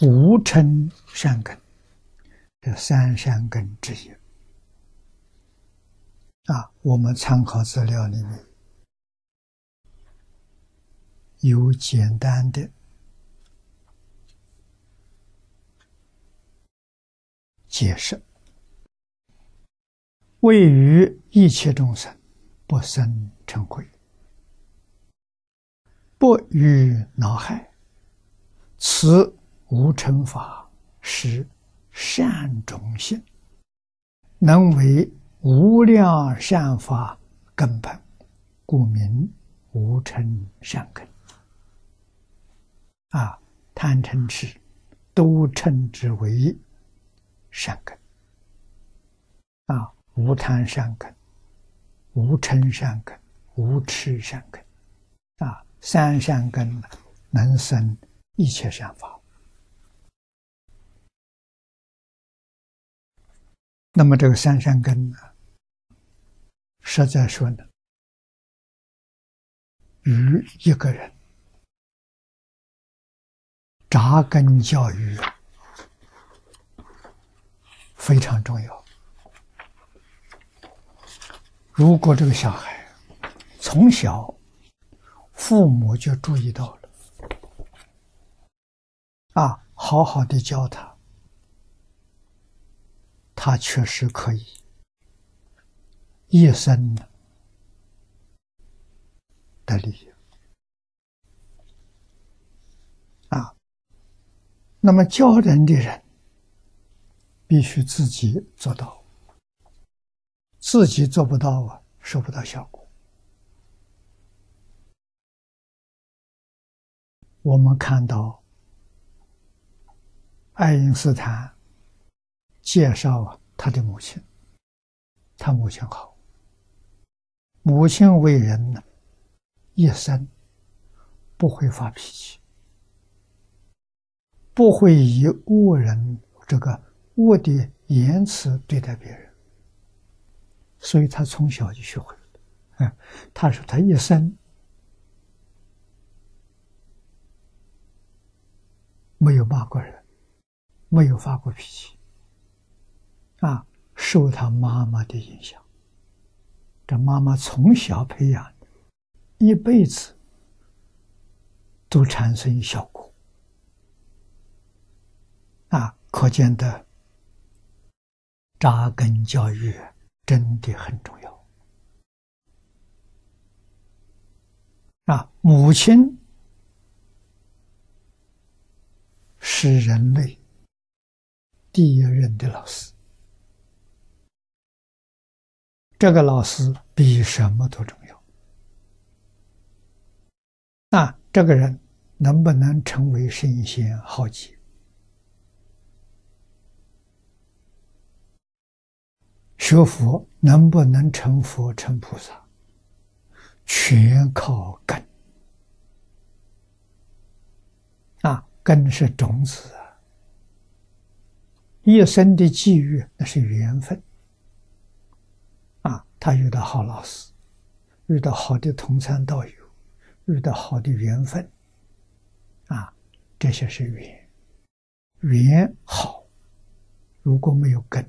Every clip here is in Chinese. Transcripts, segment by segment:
无嗔善根，这三善根之一。啊，我们参考资料里面有简单的解释：位于一切众生不生嗔恚，不与恼害，此。无成法是善种性，能为无量善法根本，故名无嗔善根。啊，贪嗔痴都称之为善根。啊，无贪善根，无嗔善根，无痴善根。啊，三善根能生一切善法。那么这个三善根呢，实在说呢，与一个人扎根教育非常重要。如果这个小孩从小父母就注意到了，啊，好好的教他。他确实可以一生的利益啊。那么教人的人必须自己做到，自己做不到啊，收不到效果。我们看到爱因斯坦。介绍啊，他的母亲，他母亲好。母亲为人呢，一生不会发脾气，不会以恶人这个恶的言辞对待别人，所以他从小就学会了。嗯，他说他一生没有骂过人，没有发过脾气。啊，受他妈妈的影响，这妈妈从小培养，一辈子都产生效果。啊，可见的扎根教育真的很重要。啊，母亲是人类第一任的老师。这个老师比什么都重要。那这个人能不能成为圣贤好杰？学佛能不能成佛成菩萨？全靠根。啊，根是种子啊，一生的际遇那是缘分。他遇到好老师，遇到好的同参道友，遇到好的缘分，啊，这些是缘，缘好，如果没有根，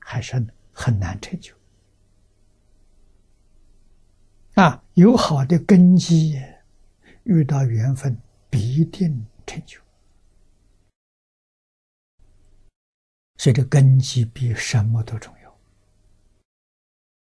还是很难成就。啊，有好的根基，遇到缘分必定成就。所以，这根基比什么都重要。